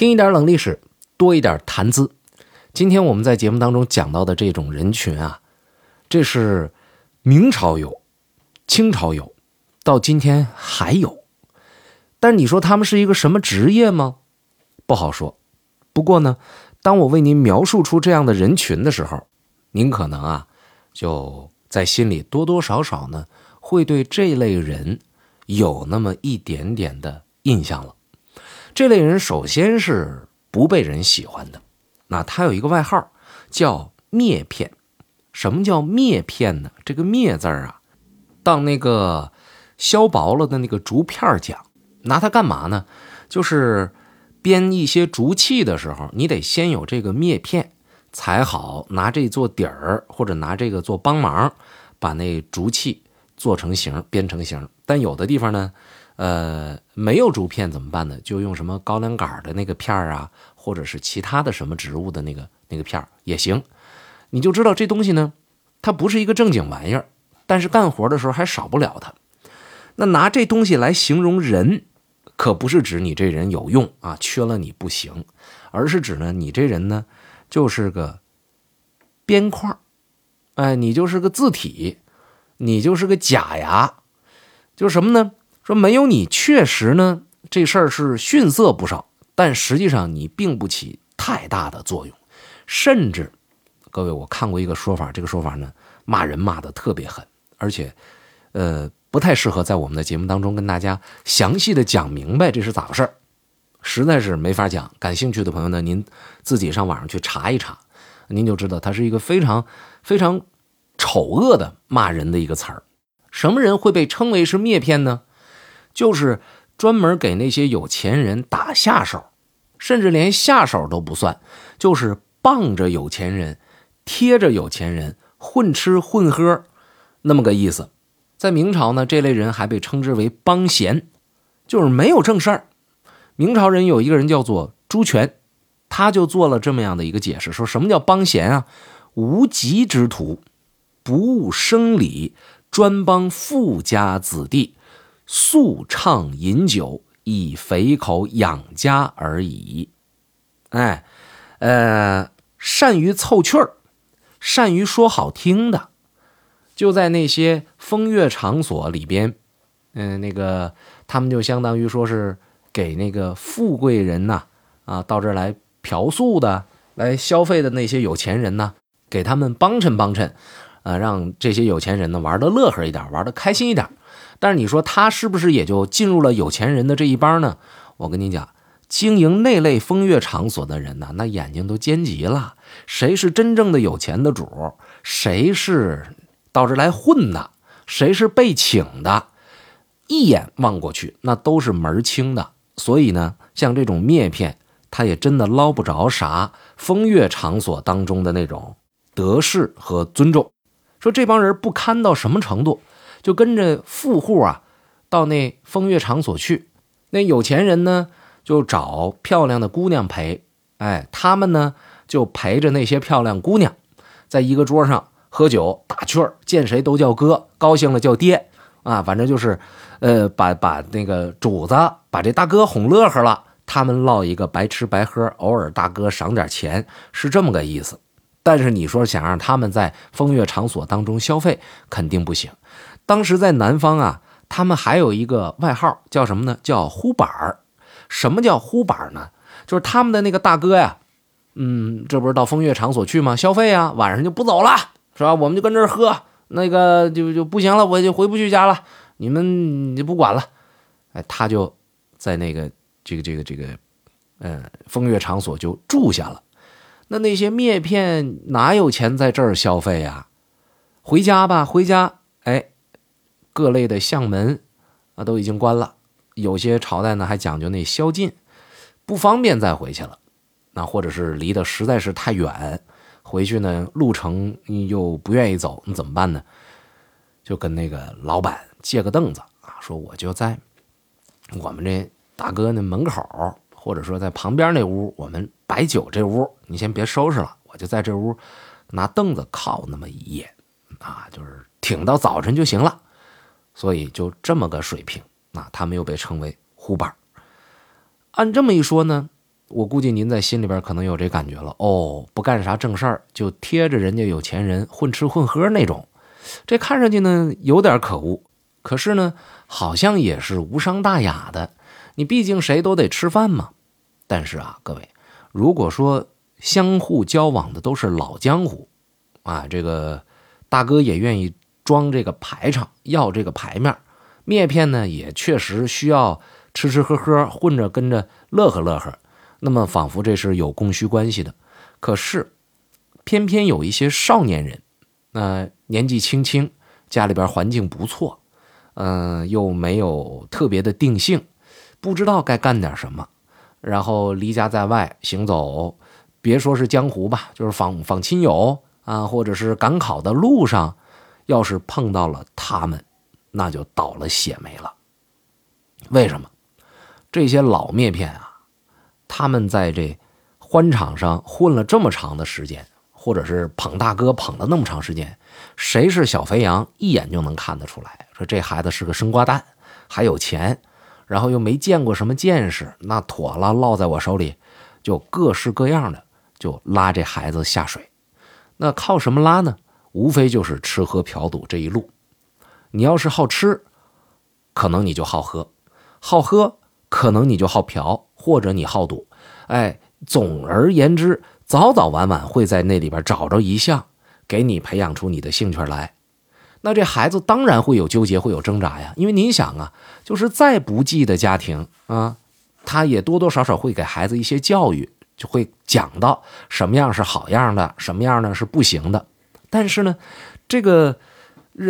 听一点冷历史，多一点谈资。今天我们在节目当中讲到的这种人群啊，这是明朝有，清朝有，到今天还有。但你说他们是一个什么职业吗？不好说。不过呢，当我为您描述出这样的人群的时候，您可能啊，就在心里多多少少呢，会对这类人有那么一点点的印象了。这类人首先是不被人喜欢的，那他有一个外号叫“篾片”。什么叫篾片呢？这个“篾”字儿啊，当那个削薄了的那个竹片讲，拿它干嘛呢？就是编一些竹器的时候，你得先有这个篾片，才好拿这做底儿，或者拿这个做帮忙，把那竹器做成形，编成型。但有的地方呢。呃，没有竹片怎么办呢？就用什么高粱杆的那个片儿啊，或者是其他的什么植物的那个那个片儿也行。你就知道这东西呢，它不是一个正经玩意儿，但是干活的时候还少不了它。那拿这东西来形容人，可不是指你这人有用啊，缺了你不行，而是指呢，你这人呢就是个边框，哎，你就是个字体，你就是个假牙，就是什么呢？说没有你，确实呢，这事儿是逊色不少，但实际上你并不起太大的作用，甚至，各位，我看过一个说法，这个说法呢，骂人骂的特别狠，而且，呃，不太适合在我们的节目当中跟大家详细的讲明白这是咋回事实在是没法讲。感兴趣的朋友呢，您自己上网上去查一查，您就知道它是一个非常非常丑恶的骂人的一个词儿。什么人会被称为是灭片呢？就是专门给那些有钱人打下手，甚至连下手都不算，就是傍着有钱人，贴着有钱人混吃混喝，那么个意思。在明朝呢，这类人还被称之为帮闲，就是没有正事儿。明朝人有一个人叫做朱全，他就做了这么样的一个解释：说什么叫帮闲啊？无极之徒，不务生理，专帮富家子弟。素畅饮酒，以肥口养家而已。哎，呃，善于凑趣儿，善于说好听的，就在那些风月场所里边，嗯，那个他们就相当于说是给那个富贵人呐，啊，到这儿来嫖宿的、来消费的那些有钱人呢，给他们帮衬帮衬，啊，让这些有钱人呢玩的乐呵一点，玩的开心一点。但是你说他是不是也就进入了有钱人的这一帮呢？我跟你讲，经营那类风月场所的人呢，那眼睛都尖极了。谁是真正的有钱的主？谁是到这来混的？谁是被请的？一眼望过去，那都是门清的。所以呢，像这种篾片，他也真的捞不着啥风月场所当中的那种得势和尊重。说这帮人不堪到什么程度？就跟着富户啊，到那风月场所去。那有钱人呢，就找漂亮的姑娘陪。哎，他们呢，就陪着那些漂亮姑娘，在一个桌上喝酒打趣儿，见谁都叫哥，高兴了叫爹。啊，反正就是，呃，把把那个主子把这大哥哄乐呵了，他们落一个白吃白喝，偶尔大哥赏点钱，是这么个意思。但是你说想让他们在风月场所当中消费，肯定不行。当时在南方啊，他们还有一个外号叫什么呢？叫呼板儿。什么叫呼板儿呢？就是他们的那个大哥呀，嗯，这不是到风月场所去吗？消费啊，晚上就不走了，是吧？我们就跟这儿喝，那个就就不行了，我就回不去家了，你们就不管了。哎，他就在那个这个这个这个，呃，风月场所就住下了。那那些篾片哪有钱在这儿消费呀？回家吧，回家。哎。各类的相门啊都已经关了，有些朝代呢还讲究那宵禁，不方便再回去了。那或者是离得实在是太远，回去呢路程又不愿意走，那怎么办呢？就跟那个老板借个凳子啊，说我就在我们这大哥那门口，或者说在旁边那屋，我们摆酒这屋，你先别收拾了，我就在这屋拿凳子靠那么一夜啊，就是挺到早晨就行了。所以就这么个水平，那他们又被称为胡板按这么一说呢，我估计您在心里边可能有这感觉了哦，不干啥正事儿，就贴着人家有钱人混吃混喝那种，这看上去呢有点可恶，可是呢好像也是无伤大雅的。你毕竟谁都得吃饭嘛。但是啊，各位，如果说相互交往的都是老江湖，啊，这个大哥也愿意装这个排场，要这个牌面，篾片呢也确实需要吃吃喝喝，混着跟着乐呵乐呵。那么，仿佛这是有供需关系的，可是，偏偏有一些少年人，那年纪轻轻，家里边环境不错，嗯，又没有特别的定性，不知道该干点什么，然后离家在外行走，别说是江湖吧，就是访访亲友啊，或者是赶考的路上，要是碰到了他们，那就倒了血霉了。为什么？这些老篾片啊。他们在这欢场上混了这么长的时间，或者是捧大哥捧了那么长时间，谁是小肥羊，一眼就能看得出来。说这孩子是个生瓜蛋，还有钱，然后又没见过什么见识，那妥了，落在我手里，就各式各样的就拉这孩子下水。那靠什么拉呢？无非就是吃喝嫖赌这一路。你要是好吃，可能你就好喝；好喝，可能你就好嫖。或者你好赌，哎，总而言之，早早晚晚会在那里边找着一项，给你培养出你的兴趣来。那这孩子当然会有纠结，会有挣扎呀。因为您想啊，就是再不济的家庭啊，他也多多少少会给孩子一些教育，就会讲到什么样是好样的，什么样呢是不行的。但是呢，这个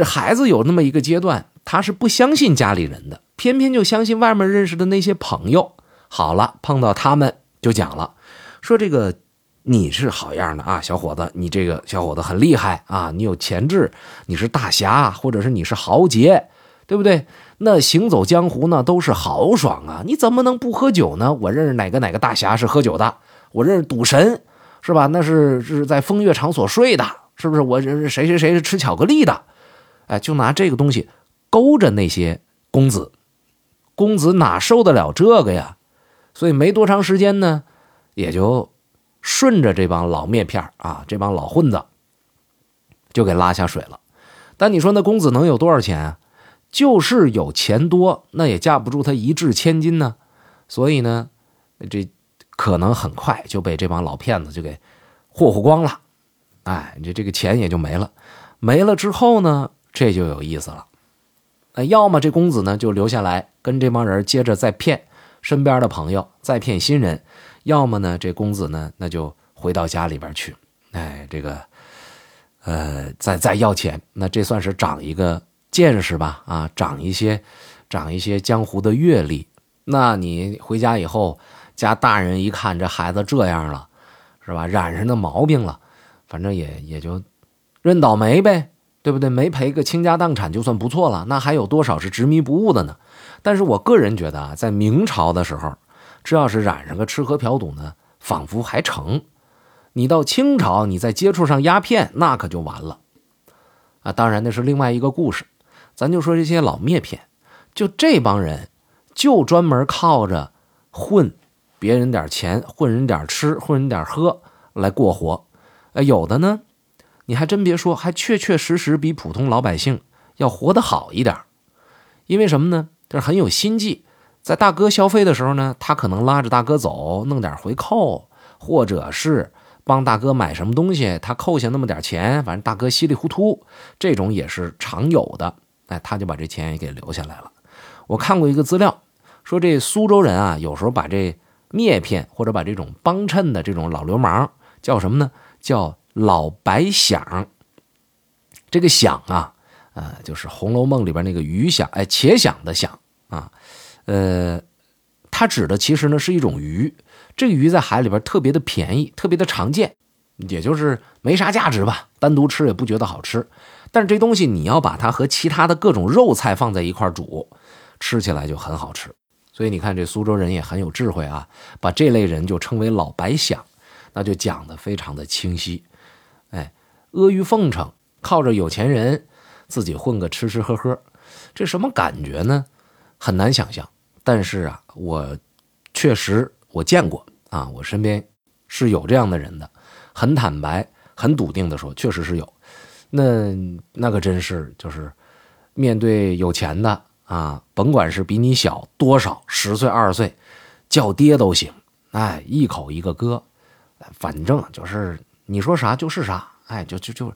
孩子有那么一个阶段，他是不相信家里人的，偏偏就相信外面认识的那些朋友。好了，碰到他们就讲了，说这个你是好样的啊，小伙子，你这个小伙子很厉害啊，你有潜质，你是大侠，或者是你是豪杰，对不对？那行走江湖呢都是豪爽啊，你怎么能不喝酒呢？我认识哪个哪个大侠是喝酒的，我认识赌神是吧？那是是在风月场所睡的，是不是？我认识谁谁谁是吃巧克力的，哎，就拿这个东西勾着那些公子，公子哪受得了这个呀？所以没多长时间呢，也就顺着这帮老面片啊，这帮老混子就给拉下水了。但你说那公子能有多少钱啊？就是有钱多，那也架不住他一掷千金呢。所以呢，这可能很快就被这帮老骗子就给霍霍光了。哎，这这个钱也就没了。没了之后呢，这就有意思了。哎，要么这公子呢就留下来跟这帮人接着再骗。身边的朋友再骗新人，要么呢，这公子呢，那就回到家里边去，哎，这个，呃，再再要钱，那这算是长一个见识吧，啊，长一些，长一些江湖的阅历。那你回家以后，家大人一看这孩子这样了，是吧？染上那毛病了，反正也也就认倒霉呗，对不对？没赔个倾家荡产就算不错了，那还有多少是执迷不悟的呢？但是我个人觉得啊，在明朝的时候，这要是染上个吃喝嫖赌呢，仿佛还成。你到清朝，你再接触上鸦片，那可就完了。啊，当然那是另外一个故事。咱就说这些老篾片，就这帮人，就专门靠着混别人点钱，混人点吃，混人点喝来过活。呃，有的呢，你还真别说，还确确实实比普通老百姓要活得好一点。因为什么呢？这是很有心计，在大哥消费的时候呢，他可能拉着大哥走，弄点回扣，或者是帮大哥买什么东西，他扣下那么点钱，反正大哥稀里糊涂，这种也是常有的。哎，他就把这钱也给留下来了。我看过一个资料，说这苏州人啊，有时候把这篾片或者把这种帮衬的这种老流氓叫什么呢？叫老白响。这个响啊。呃，就是《红楼梦》里边那个鱼响，哎，且响的响啊，呃，它指的其实呢是一种鱼，这个鱼在海里边特别的便宜，特别的常见，也就是没啥价值吧，单独吃也不觉得好吃。但是这东西你要把它和其他的各种肉菜放在一块煮，吃起来就很好吃。所以你看这苏州人也很有智慧啊，把这类人就称为老白响，那就讲的非常的清晰。哎，阿谀奉承，靠着有钱人。自己混个吃吃喝喝，这什么感觉呢？很难想象。但是啊，我确实我见过啊，我身边是有这样的人的，很坦白、很笃定的说，确实是有。那那可真是就是面对有钱的啊，甭管是比你小多少，十岁、二十岁，叫爹都行，哎，一口一个哥，反正就是你说啥就是啥，哎，就就就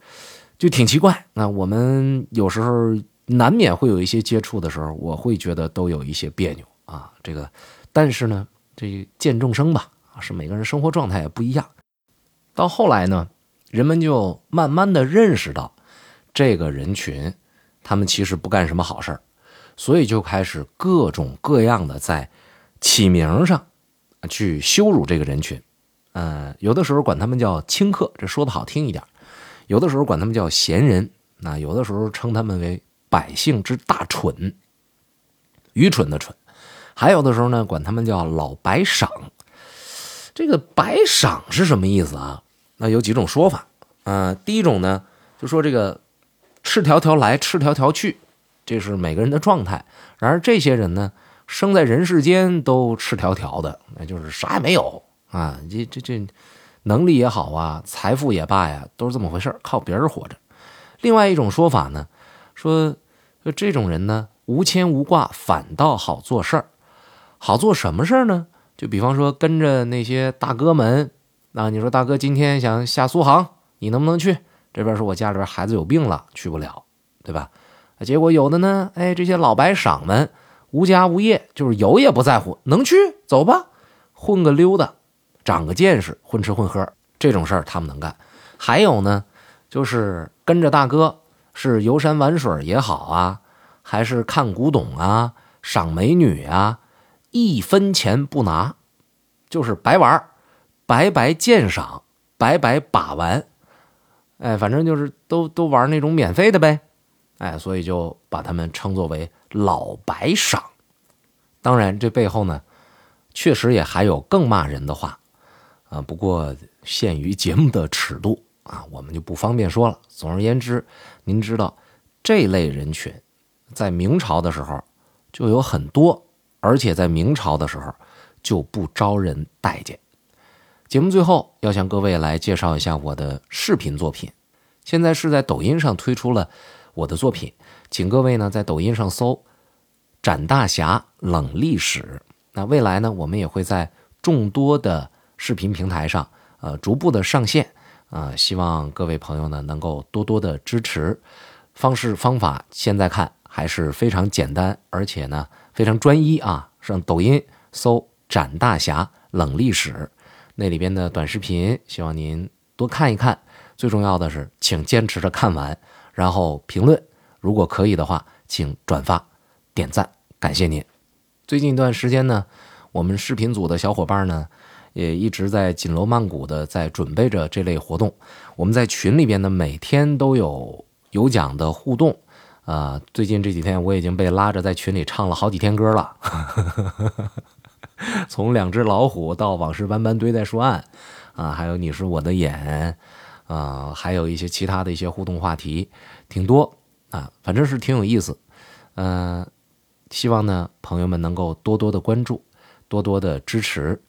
就挺奇怪。那我们有时候难免会有一些接触的时候，我会觉得都有一些别扭啊。这个，但是呢，这见众生吧，是每个人生活状态也不一样。到后来呢。人们就慢慢的认识到，这个人群，他们其实不干什么好事儿，所以就开始各种各样的在起名上去羞辱这个人群。呃，有的时候管他们叫清客，这说的好听一点；有的时候管他们叫闲人，那有的时候称他们为百姓之大蠢，愚蠢的蠢；还有的时候呢，管他们叫老白赏。这个白赏是什么意思啊？那有几种说法，啊，第一种呢，就说这个赤条条来，赤条条去，这是每个人的状态。然而这些人呢，生在人世间都赤条条的，那就是啥也没有啊，这这这能力也好啊，财富也罢呀，都是这么回事靠别人活着。另外一种说法呢，说这种人呢，无牵无挂，反倒好做事儿。好做什么事儿呢？就比方说跟着那些大哥们。那你说大哥今天想下苏杭，你能不能去？这边说我家里边孩子有病了，去不了，对吧？结果有的呢，哎，这些老白赏们无家无业，就是有也不在乎，能去走吧，混个溜达，长个见识，混吃混喝这种事儿他们能干。还有呢，就是跟着大哥是游山玩水也好啊，还是看古董啊、赏美女啊，一分钱不拿，就是白玩。白白鉴赏，白白把玩，哎，反正就是都都玩那种免费的呗，哎，所以就把他们称作为老白赏。当然，这背后呢，确实也还有更骂人的话啊。不过限于节目的尺度啊，我们就不方便说了。总而言之，您知道这类人群在明朝的时候就有很多，而且在明朝的时候就不招人待见。节目最后要向各位来介绍一下我的视频作品，现在是在抖音上推出了我的作品，请各位呢在抖音上搜“展大侠冷历史”。那未来呢，我们也会在众多的视频平台上，呃，逐步的上线，啊，希望各位朋友呢能够多多的支持。方式方法现在看还是非常简单，而且呢非常专一啊，上抖音搜“展大侠冷历史”。那里边的短视频，希望您多看一看。最重要的是，请坚持着看完，然后评论。如果可以的话，请转发、点赞，感谢您。最近一段时间呢，我们视频组的小伙伴呢，也一直在紧锣慢鼓的在准备着这类活动。我们在群里边呢，每天都有有奖的互动。啊，最近这几天我已经被拉着在群里唱了好几天歌了。从两只老虎到往事斑斑堆在树岸，啊，还有你是我的眼，啊，还有一些其他的一些互动话题，挺多啊，反正是挺有意思。嗯，希望呢朋友们能够多多的关注，多多的支持。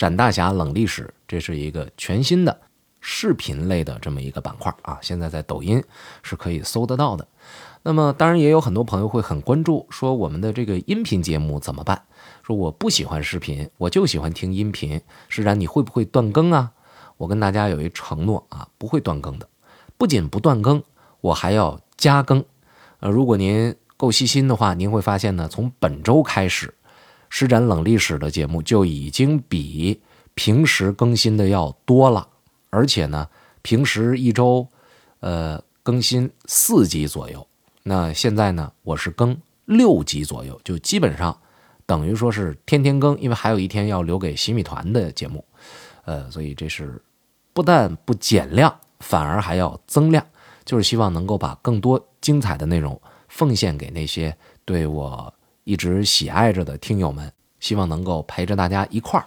展大侠冷历史，这是一个全新的视频类的这么一个板块啊，现在在抖音是可以搜得到的。那么当然也有很多朋友会很关注，说我们的这个音频节目怎么办？说我不喜欢视频，我就喜欢听音频。施展，你会不会断更啊？我跟大家有一承诺啊，不会断更的。不仅不断更，我还要加更。呃，如果您够细心的话，您会发现呢，从本周开始，施展冷历史的节目就已经比平时更新的要多了，而且呢，平时一周，呃，更新四集左右。那现在呢，我是更六集左右，就基本上。等于说是天天更，因为还有一天要留给洗米团的节目，呃，所以这是不但不减量，反而还要增量，就是希望能够把更多精彩的内容奉献给那些对我一直喜爱着的听友们，希望能够陪着大家一块儿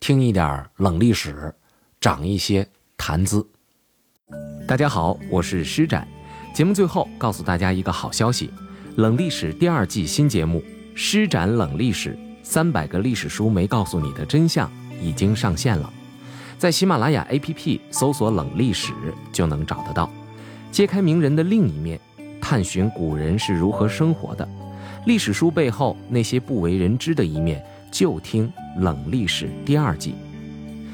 听一点冷历史，长一些谈资。大家好，我是施展，节目最后告诉大家一个好消息，冷历史第二季新节目。施展冷历史，三百个历史书没告诉你的真相，已经上线了，在喜马拉雅 APP 搜索“冷历史”就能找得到。揭开名人的另一面，探寻古人是如何生活的，历史书背后那些不为人知的一面，就听《冷历史》第二季。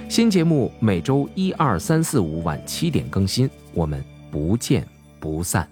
新节目每周一、二、三、四、五晚七点更新，我们不见不散。